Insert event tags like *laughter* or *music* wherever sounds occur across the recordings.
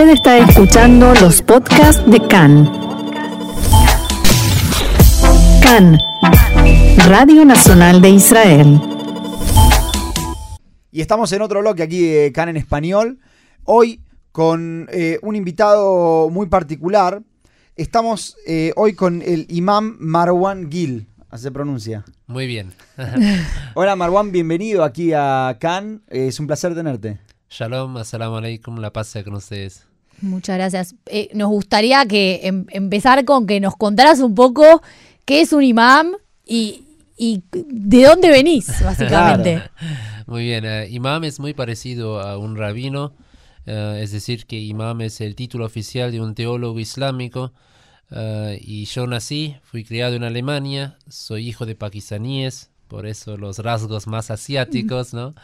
Usted está escuchando los podcasts de CAN. CAN, Radio Nacional de Israel. Y estamos en otro bloque aquí de CAN en español. Hoy con eh, un invitado muy particular. Estamos eh, hoy con el imam Marwan Gil. Así se pronuncia. Muy bien. *laughs* Hola Marwan, bienvenido aquí a CAN. es un placer tenerte. Shalom, assalamu alaikum, la paz sea con ustedes. Muchas gracias. Eh, nos gustaría que em- empezar con que nos contaras un poco qué es un imam y, y de dónde venís, *laughs* básicamente. Muy bien, eh, imam es muy parecido a un rabino, eh, es decir, que imam es el título oficial de un teólogo islámico. eh, y yo nací, fui criado en Alemania, soy hijo de pakistaníes, por eso los rasgos más asiáticos, ¿no?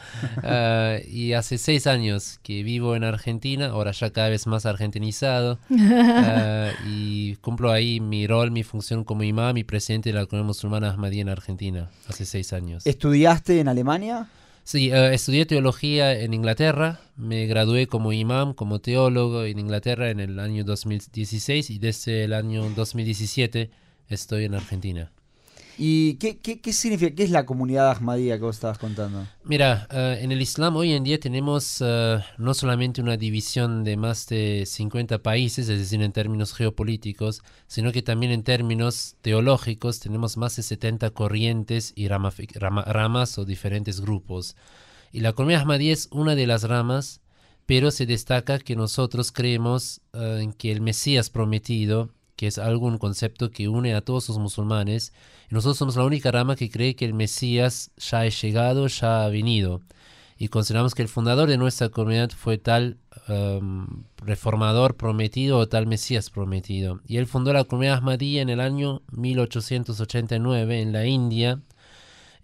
Eh, *laughs* y hace seis años que vivo en Argentina, ahora ya cada vez más argentinizado, eh, *laughs* y cumplo ahí mi rol, mi función como imam y presidente de la comunidad musulmana Ahmadía en Argentina, hace seis años. ¿Estudiaste en Alemania? Sí, eh, estudié teología en Inglaterra, me gradué como imam, como teólogo en Inglaterra en el año 2016 y desde el año 2017 estoy en Argentina. ¿Y qué, qué, qué significa? ¿Qué es la comunidad Ahmadía que vos estabas contando? Mira, eh, en el Islam hoy en día tenemos eh, no solamente una división de más de 50 países, es decir, en términos geopolíticos, sino que también en términos teológicos tenemos más de 70 corrientes y ramafi- rama- ramas o diferentes grupos. Y la comunidad Ahmadía es una de las ramas, pero se destaca que nosotros creemos en que el Mesías prometido, que es algún concepto que une a todos los musulmanes, y nosotros somos la única rama que cree que el Mesías ya ha llegado, ya ha venido. Y consideramos que el fundador de nuestra comunidad fue tal em, reformador prometido o tal Mesías prometido. Y él fundó la comunidad Ahmadía en el año 1889 en la India.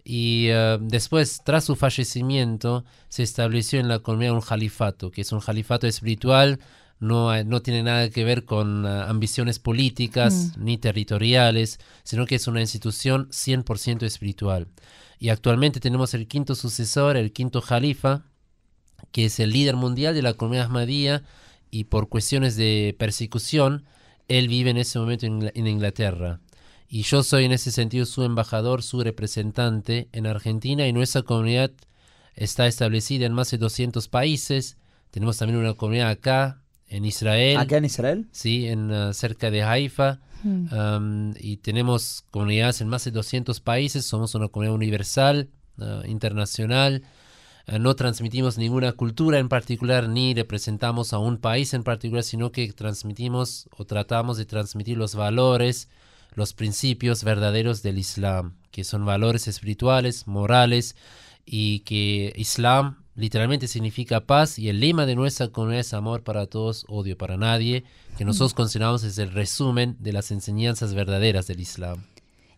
Y eh, después, tras su fallecimiento, se estableció en la comunidad un califato, que es un califato espiritual, no, no tiene nada que ver con ah, ambiciones políticas ni territoriales, sino que es una institución 100% espiritual. Y actualmente tenemos el quinto sucesor, el quinto califa, que es el líder mundial de la comunidad Ahmadía, y por cuestiones de persecución, él vive en ese momento en, en Inglaterra. Y yo soy en ese sentido su embajador, su representante en Argentina, y nuestra comunidad está establecida en más de 200 países. Tenemos también una comunidad acá, en Israel. ¿Acá en Israel? Sí, en, ah, cerca de Haifa. Mm. Um, y tenemos comunidades en más de 200 países. Somos una comunidad universal, ah, internacional. Ah, no transmitimos ninguna cultura en particular ni representamos a un país en particular, sino que transmitimos o tratamos de transmitir los valores, los principios verdaderos del Islam, que son valores espirituales, morales y que Islam literalmente significa paz y el lema de nuestra comunidad es amor para todos, odio para nadie, que nosotros consideramos es el resumen de las enseñanzas verdaderas del Islam.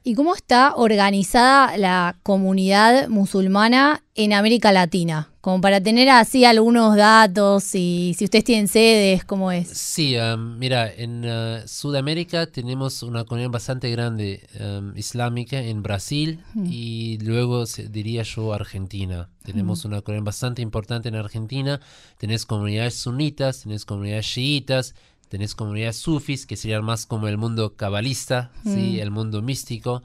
¿Y cómo está organizada la comunidad musulmana en América Latina? Como para tener así algunos datos y si ustedes tienen sedes, ¿cómo es? Sí, um, mira, en uh, Sudamérica tenemos una comunidad bastante grande um, islámica en Brasil y luego se- diría yo Argentina. Tenemos una comunidad bastante importante en Argentina. Tenés comunidades sunitas, tenés comunidades chiitas, tenés comunidades sufis, que serían más como el mundo cabalista, ¿sí? el mundo místico.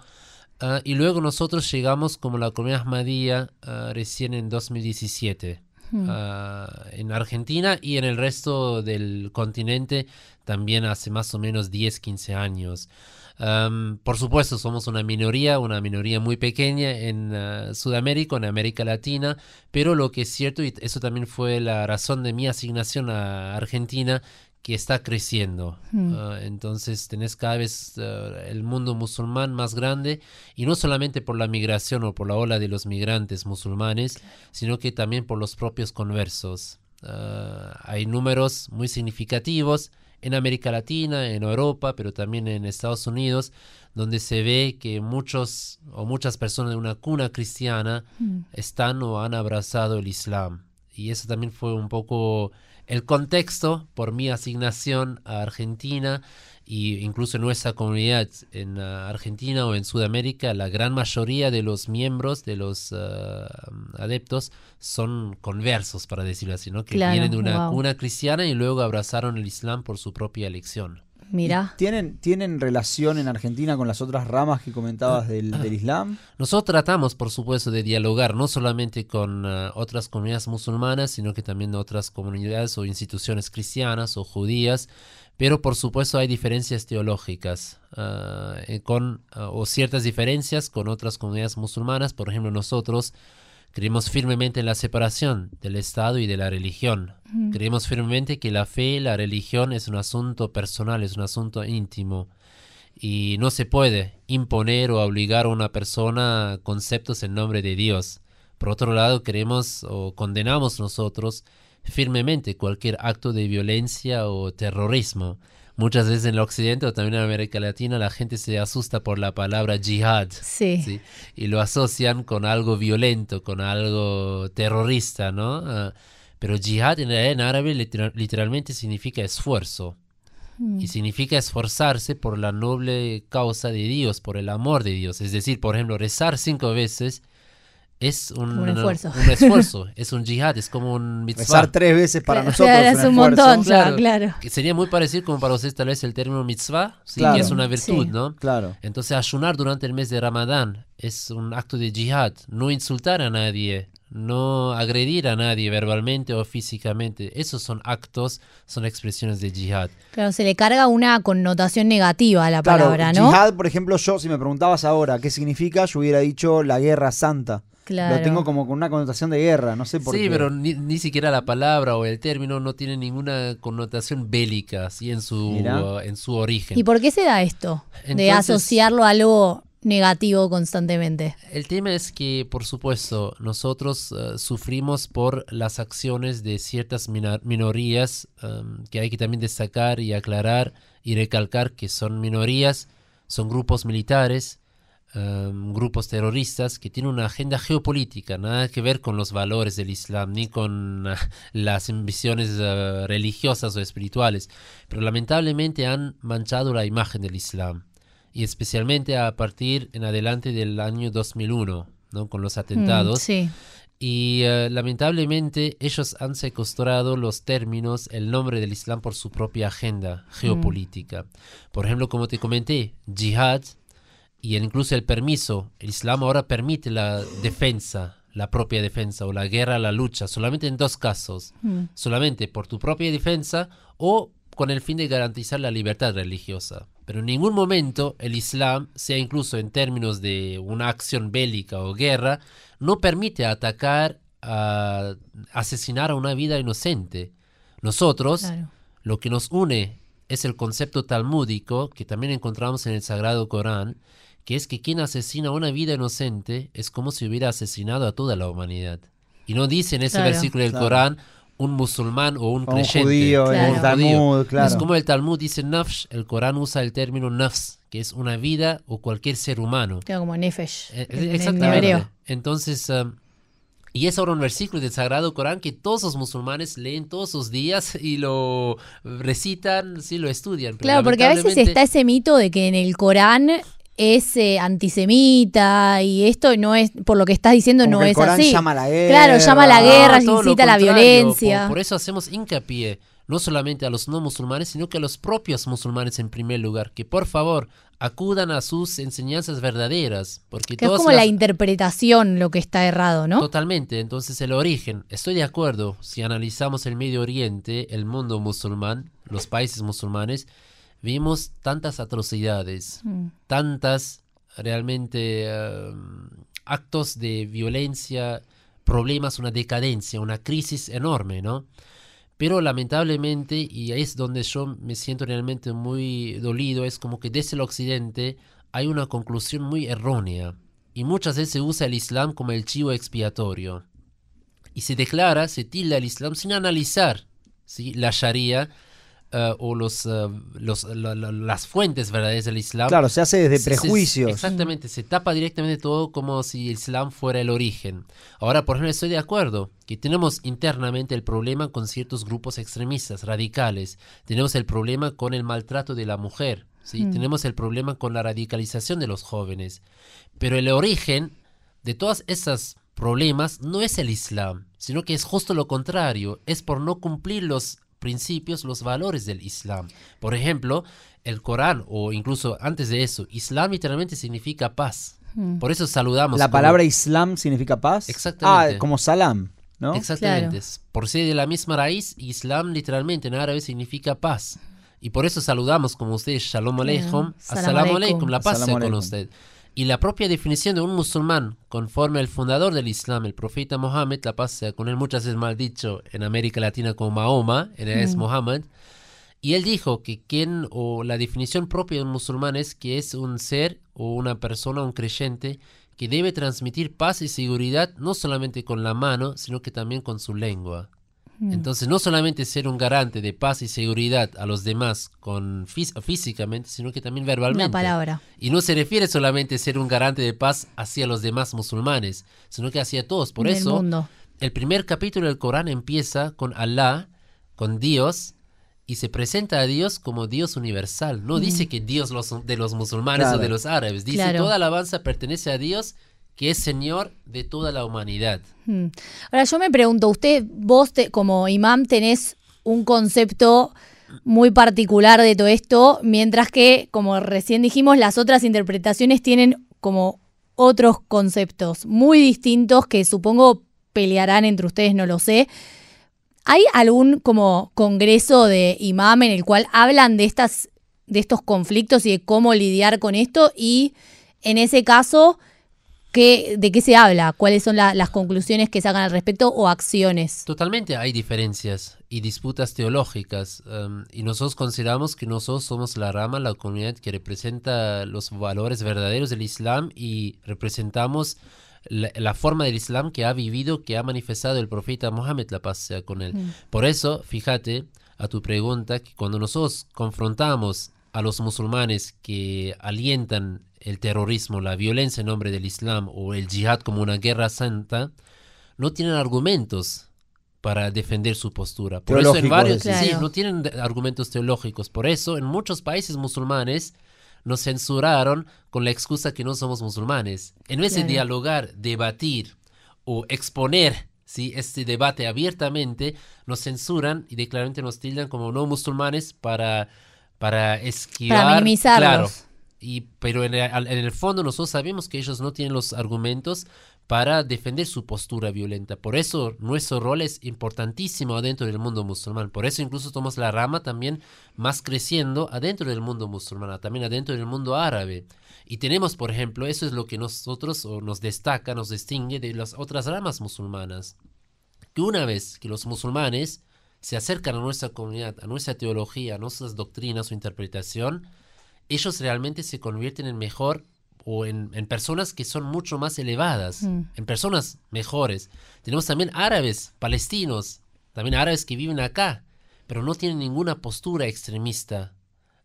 Ah, y luego nosotros llegamos como la comunidad Ahmadía ah, recién en 2017 ah, en Argentina y en el resto del continente también hace más o menos 10, 15 años. Por supuesto, somos una minoría, una minoría muy pequeña en Sudamérica, en América Latina, pero lo que es cierto, y eso también fue la razón de mi asignación a Argentina, que está creciendo. Ah, entonces tenés cada vez ah, el mundo musulmán más grande y no solamente por la migración o por la ola de los migrantes musulmanes, sino que también por los propios conversos. Ah, hay números muy significativos en América Latina, en Europa, pero también en Estados Unidos, donde se ve que muchos o muchas personas de una cuna cristiana están o han abrazado el Islam. Y eso también fue un poco el contexto por mi asignación a Argentina y incluso en nuestra comunidad en uh, Argentina o en Sudamérica, la gran mayoría de los miembros, de los uh, adeptos, son conversos, para decirlo así, ¿no? que Claro, vienen de una wow. cuna cristiana y luego abrazaron el Islam por su propia elección. Mira. ¿Tienen, ¿Tienen relación en Argentina con las otras ramas que comentabas del, *clears throat* del Islam? Nosotros tratamos, por supuesto, de dialogar no solamente con uh, otras comunidades musulmanas, sino que también otras comunidades o instituciones cristianas o judías, pero por supuesto hay diferencias teológicas uh, eh, con, uh, o ciertas diferencias con otras comunidades musulmanas. Por ejemplo, nosotros creemos firmemente en la separación del Estado y de la religión. Mm. Creemos firmemente que la fe, la religión es un asunto personal, es un asunto íntimo y no se puede imponer o obligar a una persona conceptos en nombre de Dios. Por otro lado, creemos o condenamos nosotros firmemente cualquier acto de violencia o terrorismo. Muchas veces en el occidente o también en América Latina la gente se asusta por la palabra jihad Sí. ¿sí? y lo asocian con algo violento, con algo terrorista, ¿no? Ah, pero jihad en, en árabe literal- literalmente significa esfuerzo Mm. y significa esforzarse por la noble causa de Dios, por el amor de Dios. Es decir, por ejemplo, rezar cinco veces es un, Un esfuerzo. un esfuerzo, *laughs* es un jihad, es como un mitzvah. Rezar tres veces para Claro, nosotros es un esfuerzo. montón, Claro. claro. Que sería muy parecido como para ustedes tal vez el término mitzvah, sí, Claro. que es una virtud, Sí. ¿no? Claro. Entonces ayunar durante el mes de Ramadán es un acto de jihad, no insultar a nadie, no agredir a nadie verbalmente o físicamente. Esos son actos, son expresiones de jihad. Claro, se le carga una connotación negativa a la Claro, palabra, ¿no? Jihad, por ejemplo, yo, si me preguntabas ahora qué significa, yo hubiera dicho la guerra santa. Claro. Lo tengo como con una connotación de guerra, no sé por Sí, qué. pero ni, ni siquiera la palabra o el término no tiene ninguna connotación bélica así en su, uh, en su origen. ¿Y por qué se da esto? de Entonces- asociarlo a algo negativo constantemente. El tema es que, por supuesto, nosotros eh, sufrimos por las acciones de ciertas minorías em, que hay que también destacar y aclarar y recalcar que son minorías, son grupos militares, em, grupos terroristas que tienen una agenda geopolítica, nada que ver con los valores del Islam ni con ah, *laughs* las ambiciones eh, religiosas o espirituales, pero lamentablemente han manchado la imagen del Islam y especialmente a partir en adelante del año 2001, ¿no? con los Mm, atentados. sí. Y eh, lamentablemente ellos han secuestrado los términos, el nombre del Islam por su propia agenda geopolítica. Por ejemplo, como te comenté, jihad y incluso el permiso. El Islam ahora permite la defensa, la propia defensa o la guerra, la lucha, solamente en dos casos. Mm. Solamente por tu propia defensa o con el fin de garantizar la libertad religiosa. Pero en ningún momento el Islam, sea incluso en términos de una acción bélica o guerra, no permite atacar, a asesinar a una vida inocente. Nosotros, Claro. lo que nos une es el concepto talmúdico que también encontramos en el Sagrado Corán, que es que quien asesina a una vida inocente es como si hubiera asesinado a toda la humanidad. Y no dice en ese Claro. versículo del Claro. Corán un musulmán o un O un creyente. judío, Claro. en el Un Talmud, claro. Es como el Talmud dice nafsh, el Corán usa el término nafs, que es una vida o cualquier ser humano. Queda como Nefesh. Eh, en- en Exactamente. hebreo. Entonces, um, y es ahora un versículo del Sagrado Corán que todos los musulmanes leen todos los días *laughs* y lo recitan, sí, lo estudian. pero Claro, porque a veces está ese mito de que en el Corán es eh, antisemita y esto no es, por lo que estás diciendo, Como no que el es Corán así. llama a la guerra. Claro, llama a la guerra, Ah, todo lo incita a la contrario. violencia. Por, por eso hacemos hincapié, no solamente a los no musulmanes, sino que a los propios musulmanes en primer lugar, que por favor acudan a sus enseñanzas verdaderas, porque Que es todas como las- la interpretación lo que está errado, ¿no? Totalmente, entonces el origen, estoy de acuerdo, si analizamos el Medio Oriente, el mundo musulmán, los países musulmanes, vimos tantas atrocidades, Mm. tantas realmente eh, actos de violencia, problemas, una decadencia, una crisis enorme, ¿no? Pero lamentablemente, y ahí es donde yo me siento realmente muy dolido, es como que desde el occidente hay una conclusión muy errónea. Y muchas veces se usa el Islam como el chivo expiatorio. Y se declara, se tilda el Islam sin analizar ¿sí? la Sharia eh, o los, eh, los- la- la- las fuentes verdaderas del Islam. Claro, se hace desde se- se- prejuicios. exactamente, se tapa directamente todo como si el Islam fuera el origen. Ahora, por ejemplo, estoy de acuerdo que tenemos internamente el problema con ciertos grupos extremistas, radicales. Tenemos el problema con el maltrato de la mujer. ¿sí? Tenemos el problema con la radicalización de los jóvenes. Pero el origen de todos esos problemas no es el Islam, sino que es justo lo contrario, es por no cumplir los principios, los valores del Islam. Por ejemplo, el Corán, o incluso antes de eso, Islam literalmente significa paz. Por eso saludamos. La como- palabra Islam significa paz. Exactamente. Ah, como salam, ¿no? Exactamente. Claro. Por ser de la misma raíz, Islam literalmente en árabe significa paz. Y por eso saludamos como ustedes, Shalom Aleichem, Salam Assalamu aleikum. Alaikum, la paz sea con usted. Y la propia definición de un musulmán, conforme al fundador del Islam, el profeta Mohammed, la paz sea con él, muchas veces mal dicho en América Latina como Mahoma, en es Mohammed, y él dijo que quien, o la definición propia de un musulmán es que es un ser o una persona, un creyente, que debe transmitir paz y seguridad no solamente con la mano, sino que también con su lengua. Entonces, no solamente ser un garante de paz y seguridad a los demás con fís- físicamente, sino que también verbalmente. Una palabra. Y no se refiere solamente a ser un garante de paz hacia los demás musulmanes, sino que hacia todos. Por Del eso, mundo. el primer capítulo del Corán empieza con Alá, con Dios, y se presenta a Dios como Dios universal. No dice que Dios los- de los musulmanes Claro. o de los árabes. Dice Claro. toda alabanza pertenece a Dios, que es Señor de toda la humanidad. Mm. Ahora yo me pregunto, usted, vos como imam tenés un concepto muy particular de todo esto, mientras que, como recién dijimos, las otras interpretaciones tienen como otros conceptos muy distintos que supongo pelearán entre ustedes, no lo sé. ¿Hay algún como congreso de imam en el cual hablan de estas de estos conflictos y de cómo lidiar con esto? Y en ese caso, ¿qué, ¿de qué se habla? ¿Cuáles son la- las conclusiones que sacan al respecto o acciones? Totalmente hay diferencias y disputas teológicas um, y nosotros consideramos que nosotros somos la rama, la comunidad que representa los valores verdaderos del Islam y representamos la, la forma del Islam que ha vivido, que ha manifestado el profeta Mohammed, la paz sea con él. Por eso, fíjate a tu pregunta, que cuando nosotros confrontamos a los musulmanes que alientan el terrorismo, la violencia en nombre del Islam o el jihad como una guerra santa, no tienen argumentos para defender su postura. Por eso en varios, decís. sí, Claro. no tienen argumentos teológicos. Por eso en muchos países musulmanes nos censuraron con la excusa que no somos musulmanes. En vez de Claro. dialogar, debatir o exponer ¿sí? este debate abiertamente, nos censuran y de- claramente nos tildan como no musulmanes para, para esquivar. minimizarlos. Claro, y, pero en el, fondo nosotros sabemos que ellos no tienen los argumentos para defender su postura violenta. Por eso nuestro rol es importantísimo adentro del mundo musulmán. Por eso incluso somos la rama también más creciendo adentro del mundo musulmán, también adentro del mundo árabe. Y tenemos, por ejemplo, eso es lo que nosotros o nos destaca, nos distingue de las otras ramas musulmanas. Que una vez que los musulmanes se acercan a nuestra comunidad, a nuestra teología, a nuestras doctrinas o interpretación, ellos realmente se convierten en mejor o en, en personas que son mucho más elevadas, Mm. en personas mejores. Tenemos también árabes, palestinos, también árabes que viven acá, pero no tienen ninguna postura extremista,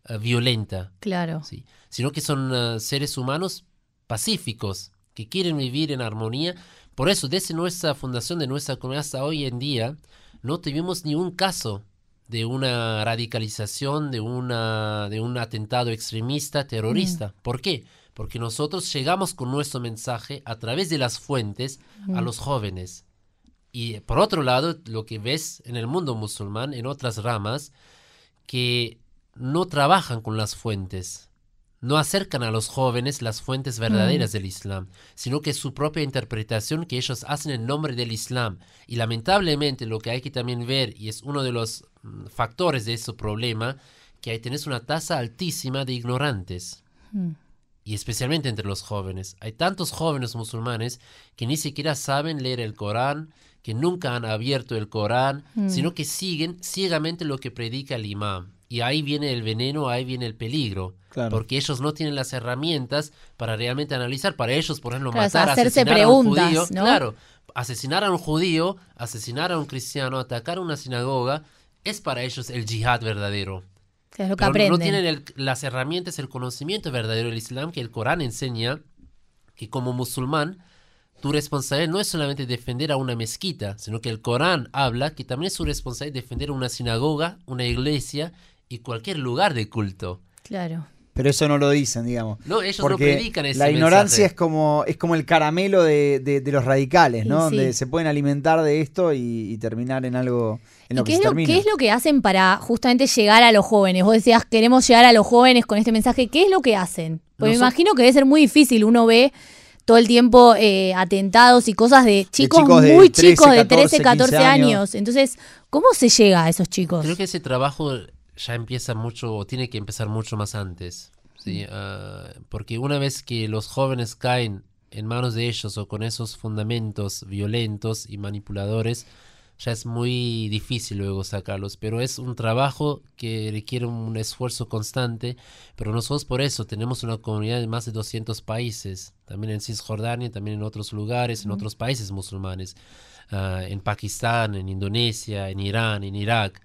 eh, violenta, Claro. ¿sí? sino que son eh, seres humanos pacíficos, que quieren vivir en armonía. Por eso, desde nuestra fundación de nuestra comunidad hasta hoy en día, no tuvimos ni un caso de una radicalización, de, una, de un atentado extremista, terrorista. ¿Por qué? Porque nosotros llegamos con nuestro mensaje a través de las fuentes a los jóvenes. Y por otro lado, lo que ves en el mundo musulmán, en otras ramas, que no trabajan con las fuentes, no acercan a los jóvenes las fuentes verdaderas del Islam, sino que su propia interpretación que ellos hacen en nombre del Islam. Y lamentablemente lo que hay que también ver, y es uno de los mm, factores de ese problema, que hay tenés una tasa altísima de ignorantes. Y especialmente entre los jóvenes. Hay tantos jóvenes musulmanes que ni siquiera saben leer el Corán, que nunca han abierto el Corán, sino que siguen ciegamente lo que predica el imam. Y ahí viene el veneno, ahí viene el peligro. Claro. Porque ellos no tienen las herramientas para realmente analizar. Para ellos, por ejemplo, Claro, matar, hacerse asesinar a un preguntas, judío. ¿no? Claro, asesinar a un judío, asesinar a un cristiano, atacar una sinagoga, es para ellos el yihad verdadero. Es lo que Pero aprenden. no tienen el- las herramientas, el conocimiento verdadero del Islam que el Corán enseña que como musulmán tu responsabilidad no es solamente defender a una mezquita, sino que el Corán habla que también es su responsabilidad defender una sinagoga, una iglesia y cualquier lugar de culto. Claro. Pero eso no lo dicen, digamos. No, ellos no Porque predican ese la ignorancia mensaje. es como, es como el caramelo de, de- de los radicales, ¿no? sí. Donde se pueden alimentar de esto y, y terminar en algo en ¿Y lo qué que es se lo, qué es lo que hacen para justamente llegar a los jóvenes? Vos decías, queremos llegar a los jóvenes con este mensaje. ¿Qué es lo que hacen? Porque me imagino que debe ser muy difícil. Uno ve todo el tiempo eh, atentados y cosas de chicos, chicos de muy 13, chicos de 13, 14, 14 15 años. años. Entonces, ¿cómo se llega a esos chicos? Creo que ese trabajo ya empieza mucho, o tiene que empezar mucho más antes. ¿sí? Mm. Ah, porque una vez que los jóvenes caen en manos de ellos o con esos fundamentos violentos y manipuladores, ya es muy difícil luego sacarlos. Pero es un trabajo que requiere un esfuerzo constante. Pero nosotros por eso tenemos una comunidad de más de 200 países, también en Cisjordania, también en otros lugares, en otros países musulmanes, ah, en Pakistán, en Indonesia, en Irán, en Irak.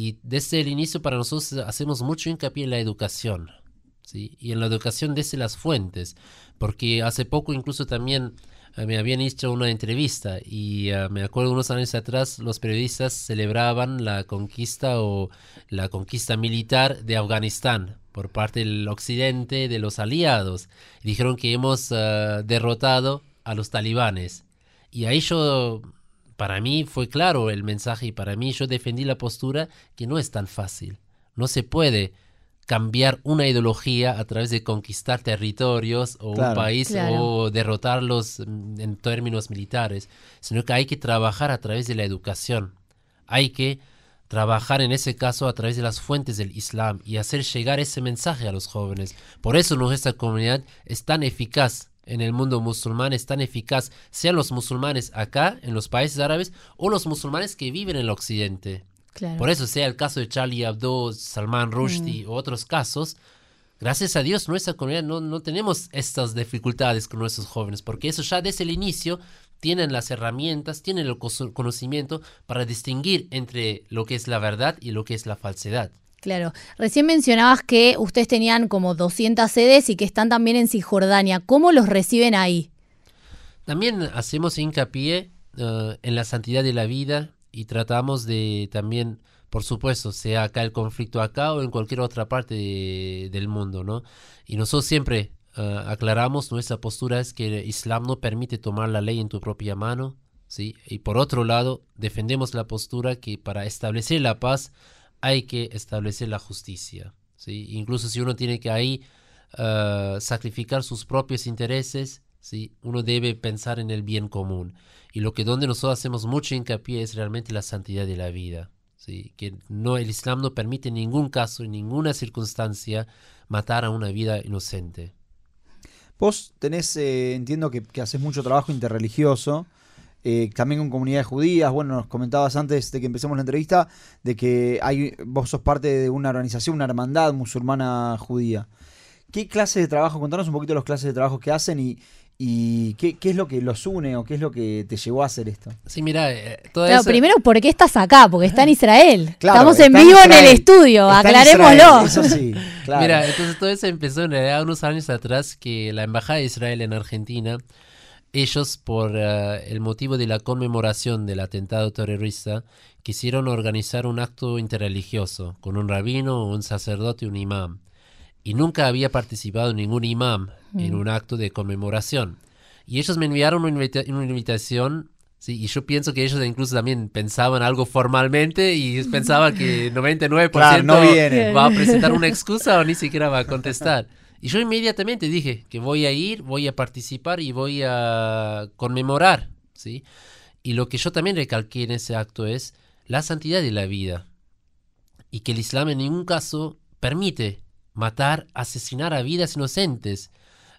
Y desde el inicio para nosotros hacemos mucho hincapié en la educación, ¿sí? Y en la educación desde las fuentes, porque hace poco incluso también eh, me habían hecho una entrevista y eh, me acuerdo unos años atrás los periodistas celebraban la conquista o la conquista militar de Afganistán por parte del occidente, de los aliados. Dijeron que hemos eh, derrotado a los talibanes. Y ahí yo, para mí fue claro el mensaje y para mí yo defendí la postura que no es tan fácil. No se puede cambiar una ideología a través de conquistar territorios o un país Claro. o derrotarlos mm, en términos militares, sino que hay que trabajar a través de la educación. Hay que trabajar en ese caso a través de las fuentes del Islam y hacer llegar ese mensaje a los jóvenes. Por eso nuestra comunidad es tan eficaz en el mundo musulmán, es tan eficaz, sean los musulmanes acá, en los países árabes, o los musulmanes que viven en el occidente. Claro. Por eso sea el caso de Charlie Hebdo, Salman Rushdie o otros casos, gracias a Dios nuestra comunidad no, no tenemos estas dificultades con nuestros jóvenes, porque eso ya desde el inicio tienen las herramientas, tienen el conocimiento para distinguir entre lo que es la verdad y lo que es la falsedad. Claro. Recién mencionabas que ustedes tenían como 200 sedes y que están también en Cisjordania. ¿Cómo los reciben ahí? También hacemos hincapié eh, en la santidad de la vida y tratamos de también, por supuesto, sea acá el conflicto acá o en cualquier otra parte de- del mundo, ¿no? Y nosotros siempre eh, aclaramos nuestra postura es que el Islam no permite tomar la ley en tu propia mano, ¿sí? Y por otro lado, defendemos la postura que para establecer la paz hay que establecer la justicia, ¿sí? Incluso si uno tiene que ahí eh, sacrificar sus propios intereses, ¿sí? uno debe pensar en el bien común. Y lo que donde nosotros hacemos mucho hincapié es realmente la santidad de la vida. ¿sí? Que no, el Islam no permite en ningún caso, en ninguna circunstancia, matar a una vida inocente. Vos tenés, eh, entiendo que, que haces mucho trabajo interreligioso, eh, también con comunidades judías. Bueno, nos comentabas antes de que empecemos la entrevista de que hay, vos sos parte de una organización, una hermandad musulmana judía. ¿Qué clase de trabajo? Contanos un poquito los clases de trabajo que hacen y, y qué, qué es lo que los une o qué es lo que te llevó a hacer esto. Sí, mira, eh, toda Claro, esa- primero, ¿por qué estás acá? Porque está en Israel. *laughs* Claro, Estamos en vivo en, el estudio, está aclarémoslo. Eso sí, *laughs* claro. Mira, entonces todo eso empezó en realidad unos años atrás que la Embajada de Israel en Argentina, ellos por eh, el motivo de la conmemoración del atentado terrorista, quisieron organizar un acto interreligioso con un rabino, un sacerdote un imán. Y nunca había participado ningún imán en un acto de conmemoración. Y ellos me enviaron una, invita- una invitación Sí, y yo pienso que ellos incluso también pensaban algo formalmente y *laughs* pensaban que 99% Claro, no viene. va a *laughs* presentar una excusa o ni siquiera va a contestar. Y yo inmediatamente dije que voy a ir, voy a participar y voy a conmemorar, ¿sí? Y lo que yo también recalqué en ese acto es la santidad de la vida. Y que el Islam en ningún caso permite matar, asesinar a vidas inocentes.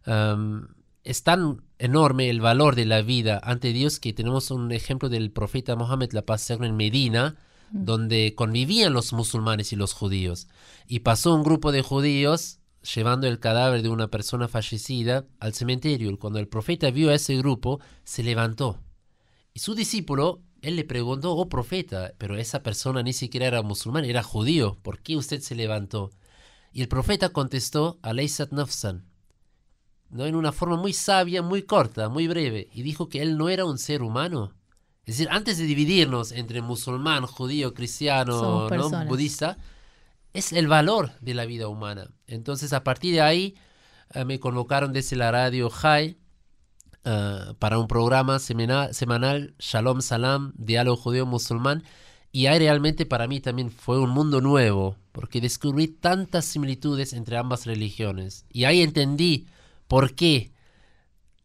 Am, es tan enorme el valor de la vida ante Dios que tenemos un ejemplo del profeta Mohammed, la paz en Medina, donde convivían los musulmanes y los judíos. Y pasó un grupo de judíos llevando el cadáver de una persona fallecida al cementerio. Cuando el profeta vio a ese grupo, se levantó. Y su discípulo él le preguntó, oh profeta, pero esa persona ni siquiera era musulmán, era judío, ¿por qué usted se levantó? Y el profeta contestó, Aleisat Nafsan, ¿no? en una forma muy sabia, muy corta, muy breve, y dijo que él no era un ser humano. Es decir, antes de dividirnos entre musulmán, judío, cristiano, ¿no? budista, es el valor de la vida humana. Entonces, a partir de ahí, eh, me convocaron desde la radio High eh, para un programa semana- semanal, Shalom Salam, Diálogo Judío-Musulmán. Y ahí realmente para mí también fue un mundo nuevo, porque descubrí tantas similitudes entre ambas religiones. Y ahí entendí por qué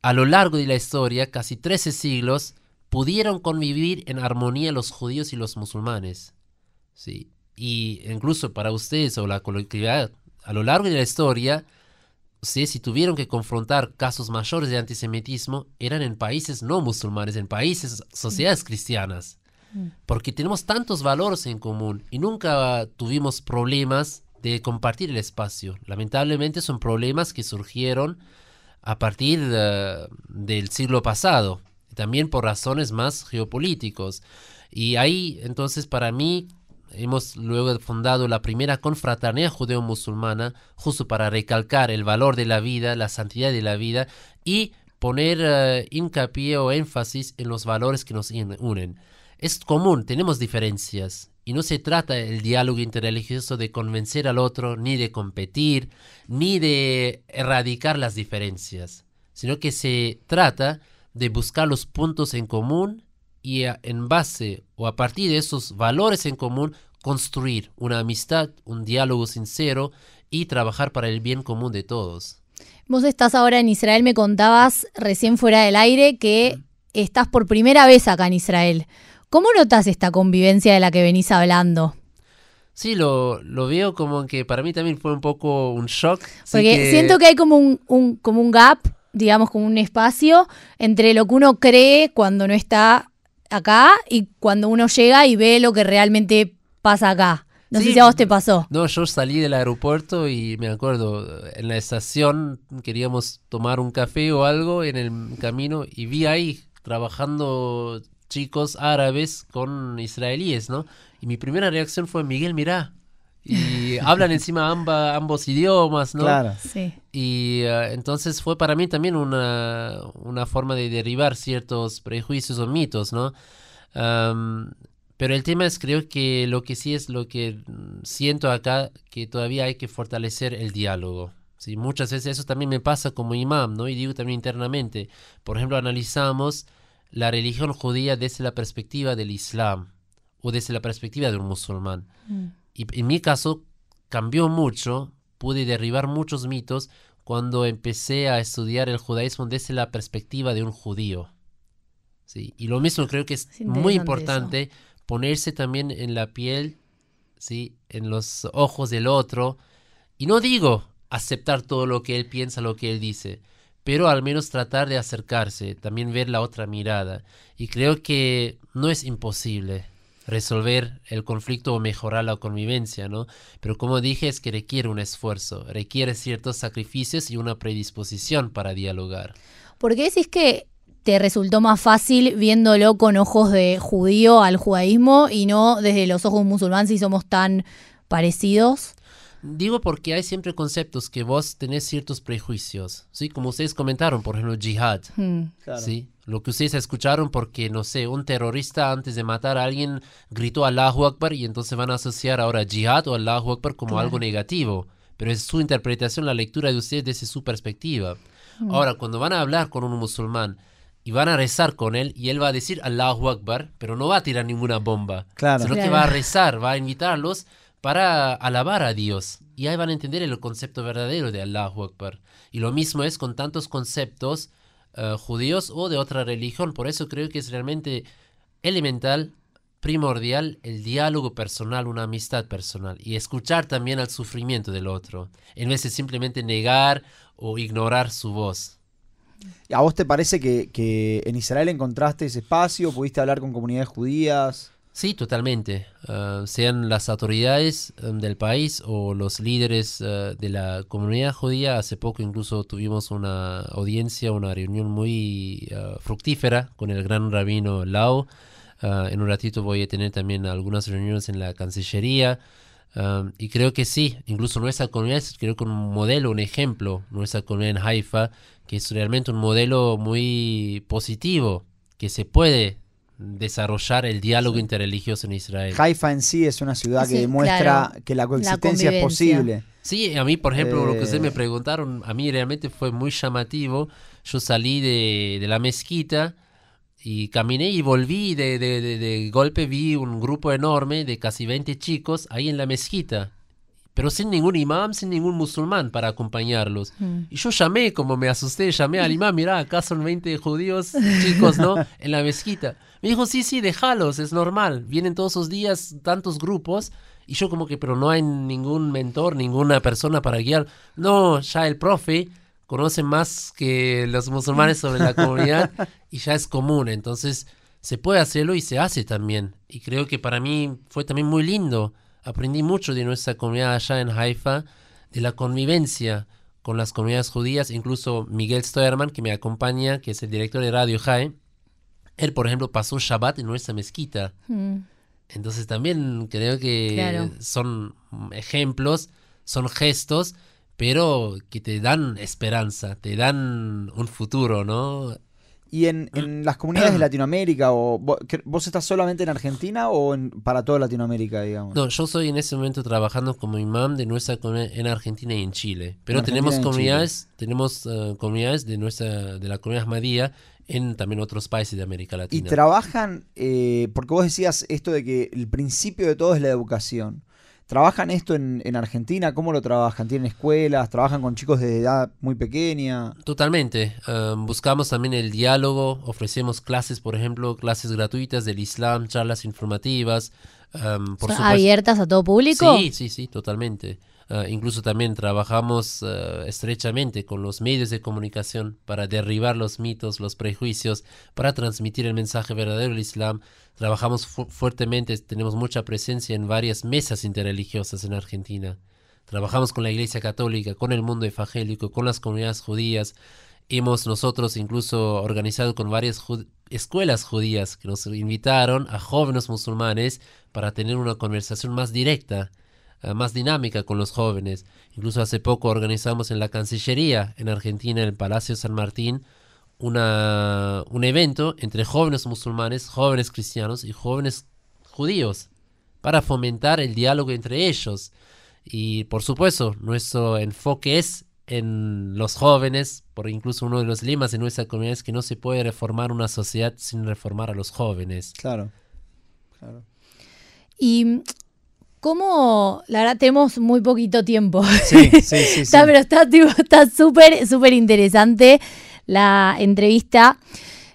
a lo largo de la historia, casi 13 siglos, pudieron convivir en armonía los judíos y los musulmanes. Sí. Y incluso para ustedes o la colectividad, a lo largo de la historia, ustedes si tuvieron que confrontar casos mayores de antisemitismo, eran en países no musulmanes, en países, sociedades cristianas. Porque tenemos tantos valores en común y nunca tuvimos problemas de compartir el espacio. Lamentablemente son problemas que surgieron a partir eh, del siglo pasado, también por razones más geopolíticos. Y ahí, entonces, para mí, hemos luego fundado la primera confraternidad judeo-musulmana, justo para recalcar el valor de la vida, la santidad de la vida y poner eh, hincapié o énfasis en los valores que nos unen. Es común, tenemos diferencias. Y no se trata el diálogo interreligioso de convencer al otro, ni de competir, ni de erradicar las diferencias, sino que se trata de buscar los puntos en común y a- en base o a partir de esos valores en común construir una amistad, un diálogo sincero y trabajar para el bien común de todos. Vos estás ahora en Israel, me contabas recién fuera del aire que estás por primera vez acá en Israel. ¿Cómo notas esta convivencia de la que venís hablando? Sí, lo, lo veo como que para mí también fue un poco un shock. Porque siento que hay como un, un- como un gap, digamos, como un espacio entre lo que uno cree cuando no está acá y cuando uno llega y ve lo que realmente pasa acá. No sé Sí. si a vos te pasó. No, yo salí del aeropuerto y me acuerdo, en la estación queríamos tomar un café o algo en el camino y vi ahí trabajando chicos árabes con israelíes, ¿no? Y mi primera reacción fue, Miguel, mirá. Y *laughs* hablan encima amba- ambos idiomas, ¿no? Claro. Sí. Y eh, entonces fue para mí también una, una forma de derribar ciertos prejuicios o mitos, ¿no? Am, pero el tema es, creo que lo que sí es lo que mm, siento acá, que todavía hay que fortalecer el diálogo. ¿sí? Muchas veces eso también me pasa como imam, ¿no? Y digo también internamente. Por ejemplo, analizamos la religión judía desde la perspectiva del Islam o desde la perspectiva de un musulmán. Y en mi caso cambió mucho, pude derribar muchos mitos cuando empecé a estudiar el judaísmo desde la perspectiva de un judío. Sí, y lo mismo creo que es, Es muy importante ponerse también en la piel, sí, en los ojos del otro. Y no digo aceptar todo lo que él piensa, lo que él dice, pero al menos tratar de acercarse, también ver la otra mirada. Y creo que no es imposible resolver el conflicto o mejorar la convivencia, ¿no? Pero como dije, es que requiere un esfuerzo, requiere ciertos sacrificios y una predisposición para dialogar. ¿Por qué decís que te resultó más fácil viéndolo con ojos de judío al judaísmo y no desde los ojos musulmanes si somos tan parecidos? Digo porque hay siempre conceptos que vos tenés ciertos prejuicios, ¿sí? Como ustedes comentaron, por ejemplo, jihad, Hmm. Claro. ¿sí? Lo que ustedes escucharon porque, no sé, un terrorista antes de matar a alguien gritó Allahu Akbar y entonces van a asociar ahora jihad o Allahu Akbar como Claro. algo negativo. Pero es su interpretación, la lectura de ustedes desde su perspectiva. Ahora, cuando van a hablar con un musulmán y van a rezar con él y él va a decir Allahu Akbar, pero no va a tirar ninguna bomba, Claro. sino que va a rezar, va a invitarlos para alabar a Dios. Y ahí van a entender el concepto verdadero de Allahu Akbar. Y lo mismo es con tantos conceptos eh, judíos o de otra religión. Por eso creo que es realmente elemental, primordial, el diálogo personal, una amistad personal. Y escuchar también al sufrimiento del otro, en vez de simplemente negar o ignorar su voz. ¿A vos te parece que, que en Israel encontraste ese espacio? ¿Pudiste hablar con comunidades judías? Sí, totalmente. Ah, sean las autoridades em, del país o los líderes eh, de la comunidad judía. Hace poco incluso tuvimos una audiencia, una reunión muy ah, fructífera con el gran rabino. Ah, en un ratito voy a tener también algunas reuniones en la Cancillería. Y creo que sí, incluso nuestra comunidad es creo que un modelo, un ejemplo, nuestra comunidad en Haifa, que es realmente un modelo muy positivo, que se puede desarrollar el diálogo interreligioso en Israel. Haifa en sí es una ciudad Sí, que demuestra claro, que la la coexistencia es convivencia. posible. Sí, a mí, por ejemplo, lo que ustedes Eh. me preguntaron, a mí realmente fue muy llamativo. Yo salí de, de la mezquita y caminé y volví, de, de, de- de golpe vi un grupo enorme de casi 20 chicos ahí en la mezquita, pero sin ningún imam, sin ningún musulmán para acompañarlos. Mm. Y yo llamé, como me asusté, llamé al imam, mirá, acá son 20 judíos, *laughs* chicos, ¿no? En la mezquita. Me dijo, sí, sí, déjalos, es normal. Vienen todos los días tantos grupos. Y yo como que, pero no hay ningún mentor, ninguna persona para guiar. No, ya el profe conoce más que los musulmanes sobre la comunidad *laughs* y ya es común. Entonces se puede hacerlo y se hace también. Y creo que para mí fue también muy lindo. Aprendí mucho de nuestra comunidad allá en Haifa, de la convivencia con las comunidades judías. Incluso Miguel Stoerman, que me acompaña, que es el director de Radio Jae, él, por ejemplo, pasó Shabbat en nuestra mezquita. Mm. Entonces también creo que Claro. son ejemplos, son gestos, pero que te dan esperanza, te dan un futuro, ¿no? Y en, en las comunidades de *clears throat* Latinoamérica, o ¿vos estás solamente en Argentina o en- para toda Latinoamérica, digamos? No, yo soy en ese momento trabajando como imam de nuestra comunidad en Argentina y en Chile. Pero tenemos y en comunidades, tenemos eh, comunidades de nuestra, de la comunidad Ahmadía en también otros países de América Y Latina. trabajan, eh, porque vos decías esto de que el principio de todo es la educación. ¿Trabajan esto en, en Argentina? ¿Cómo lo trabajan? ¿Tienen escuelas? ¿Trabajan con chicos de edad muy pequeña? Totalmente. Um, buscamos también el diálogo, ofrecemos clases, por ejemplo, clases gratuitas del Islam, charlas informativas. um, por ¿Son supuesto- abiertas a todo público? Sí, sí, sí, totalmente. Ah, incluso también trabajamos ah, estrechamente con los medios de comunicación para derribar los mitos, los prejuicios, para transmitir el mensaje verdadero del Islam. Trabajamos fu- fuertemente, tenemos mucha presencia en varias mesas interreligiosas en Argentina. Trabajamos con la Iglesia Católica, con el mundo evangélico, con las comunidades judías. Hemos nosotros incluso organizado con varias escuelas judías que nos invitaron a jóvenes musulmanes para tener una conversación más directa, más dinámica con los jóvenes. Incluso hace poco organizamos en la Cancillería en Argentina, en el Palacio San Martín, una, un evento entre jóvenes musulmanes, jóvenes cristianos y jóvenes judíos para fomentar el diálogo entre ellos. Y por supuesto, nuestro enfoque es en los jóvenes, por incluso uno de los lemas de nuestra comunidad es que no se puede reformar una sociedad sin reformar a los jóvenes. Claro. claro. Y cómo, la verdad, tenemos muy poquito tiempo. Sí, sí, *laughs* sí. sí. Está, pero está súper, súper interesante la entrevista.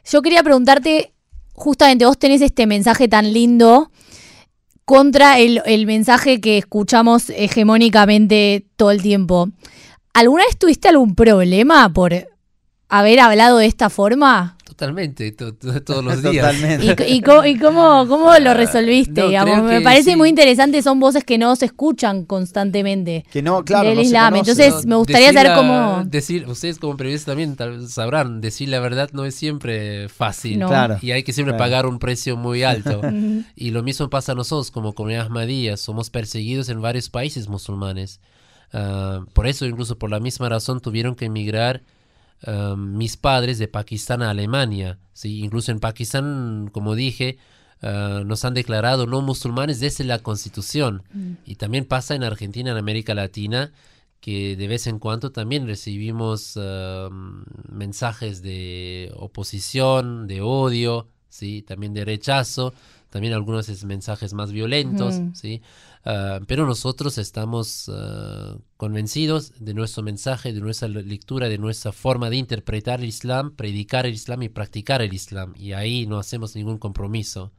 Yo quería preguntarte, justamente vos tenés este mensaje tan lindo contra el, el mensaje que escuchamos hegemónicamente todo el tiempo. ¿Alguna vez tuviste algún problema por haber hablado de esta forma? Totalmente, to- to- todos los *laughs* días. Totalmente. ¿Y, y co- y cómo, cómo lo resolviste? No, digamos? creo Me parece sí. muy interesante, son voces que no se escuchan constantemente. Que no, claro. del no Islam. Entonces, me gustaría saber la- cómo- Decir, ustedes como periodistas también sabrán, decir la verdad no es siempre fácil. No. Claro. Y hay que siempre Claro. pagar un precio muy alto. *laughs* y lo mismo pasa a nosotros como comunidad Ahmadiyya. Somos perseguidos en varios países musulmanes. Ah, por eso, incluso por la misma razón, tuvieron que emigrar ah, mis padres de Pakistán a Alemania. ¿sí? Incluso en Pakistán, como dije, ah, nos han declarado no musulmanes desde la constitución. Y también pasa en Argentina, en América Latina, que de vez en cuando también recibimos ah, mensajes de oposición, de odio, ¿sí? también de rechazo, también algunos es- mensajes más violentos. ¿sí? Ah, pero nosotros estamos ah, convencidos de nuestro mensaje, de nuestra le- lectura, de nuestra forma de interpretar el Islam, predicar el Islam y practicar el Islam. Y ahí no hacemos ningún compromiso.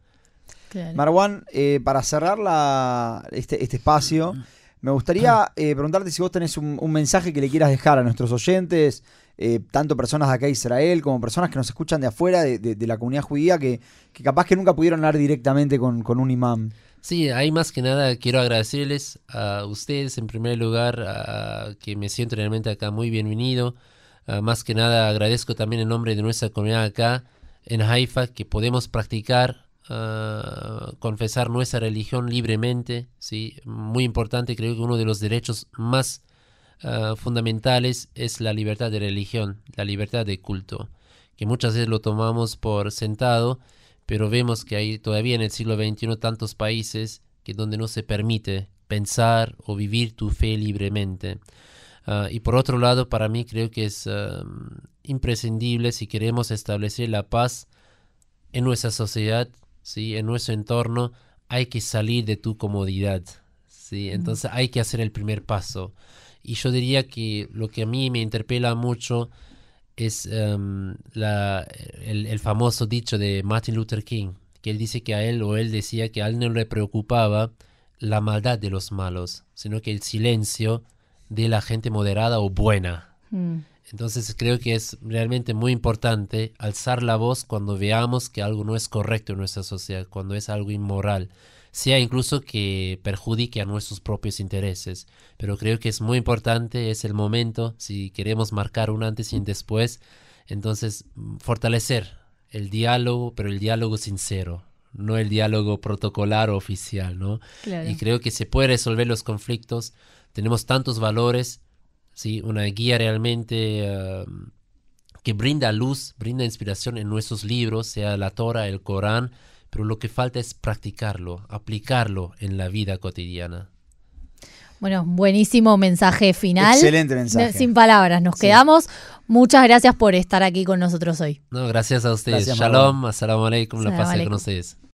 Claro. Marwan, eh, para cerrar la, este, este espacio, me gustaría eh, preguntarte si vos tenés un, un mensaje que le quieras dejar a nuestros oyentes, eh, tanto personas de acá de Israel como personas que nos escuchan de afuera, de, de- de la comunidad judía, que, que capaz que nunca pudieron hablar directamente con, con un imam. Sí, ahí más que nada quiero agradecerles a ustedes en primer lugar, a- que me siento realmente acá muy bienvenido. Ah, más que nada agradezco también en nombre de nuestra comunidad acá en Haifa que podemos practicar ah, confesar nuestra religión libremente, ¿sí? Muy importante, creo que uno de los derechos más ah, fundamentales es la libertad de religión, la libertad de culto, que muchas veces lo tomamos por sentado, pero vemos que hay todavía en el siglo XXI tantos países que donde no se permite pensar o vivir tu fe libremente. Ah, y por otro lado, para mí creo que es imprescindible si queremos establecer la paz en nuestra sociedad, ¿sí? en nuestro entorno, hay que salir de tu comodidad. ¿sí? Entonces hay que hacer el primer paso. Y yo diría que lo que a mí me interpela mucho es em, la, el, el famoso dicho de Martin Luther King, que él dice que a él o él decía que a él no le preocupaba la maldad de los malos, sino que el silencio de la gente moderada o buena. Mm. Entonces creo que es realmente muy importante alzar la voz cuando veamos que algo no es correcto en nuestra sociedad, cuando es algo inmoral, sea incluso que perjudique a nuestros propios intereses. Pero creo que es muy importante, es el momento, si queremos marcar un antes y un después, entonces mm, fortalecer el diálogo, pero el diálogo sincero, no el diálogo protocolar o oficial, ¿no? Claro. Y creo que se puede resolver los conflictos. Tenemos tantos valores, ¿sí? Una guía realmente que brinda luz, brinda inspiración en nuestros libros, sea la Torah, el Corán, pero lo que falta es practicarlo, aplicarlo en la vida cotidiana. Bueno, buenísimo mensaje final. Excelente mensaje. Sin palabras, nos Sí. quedamos. Muchas gracias por estar aquí con nosotros hoy. No, gracias a ustedes. Gracias, Shalom, assalamu alaikum, la paz con ustedes.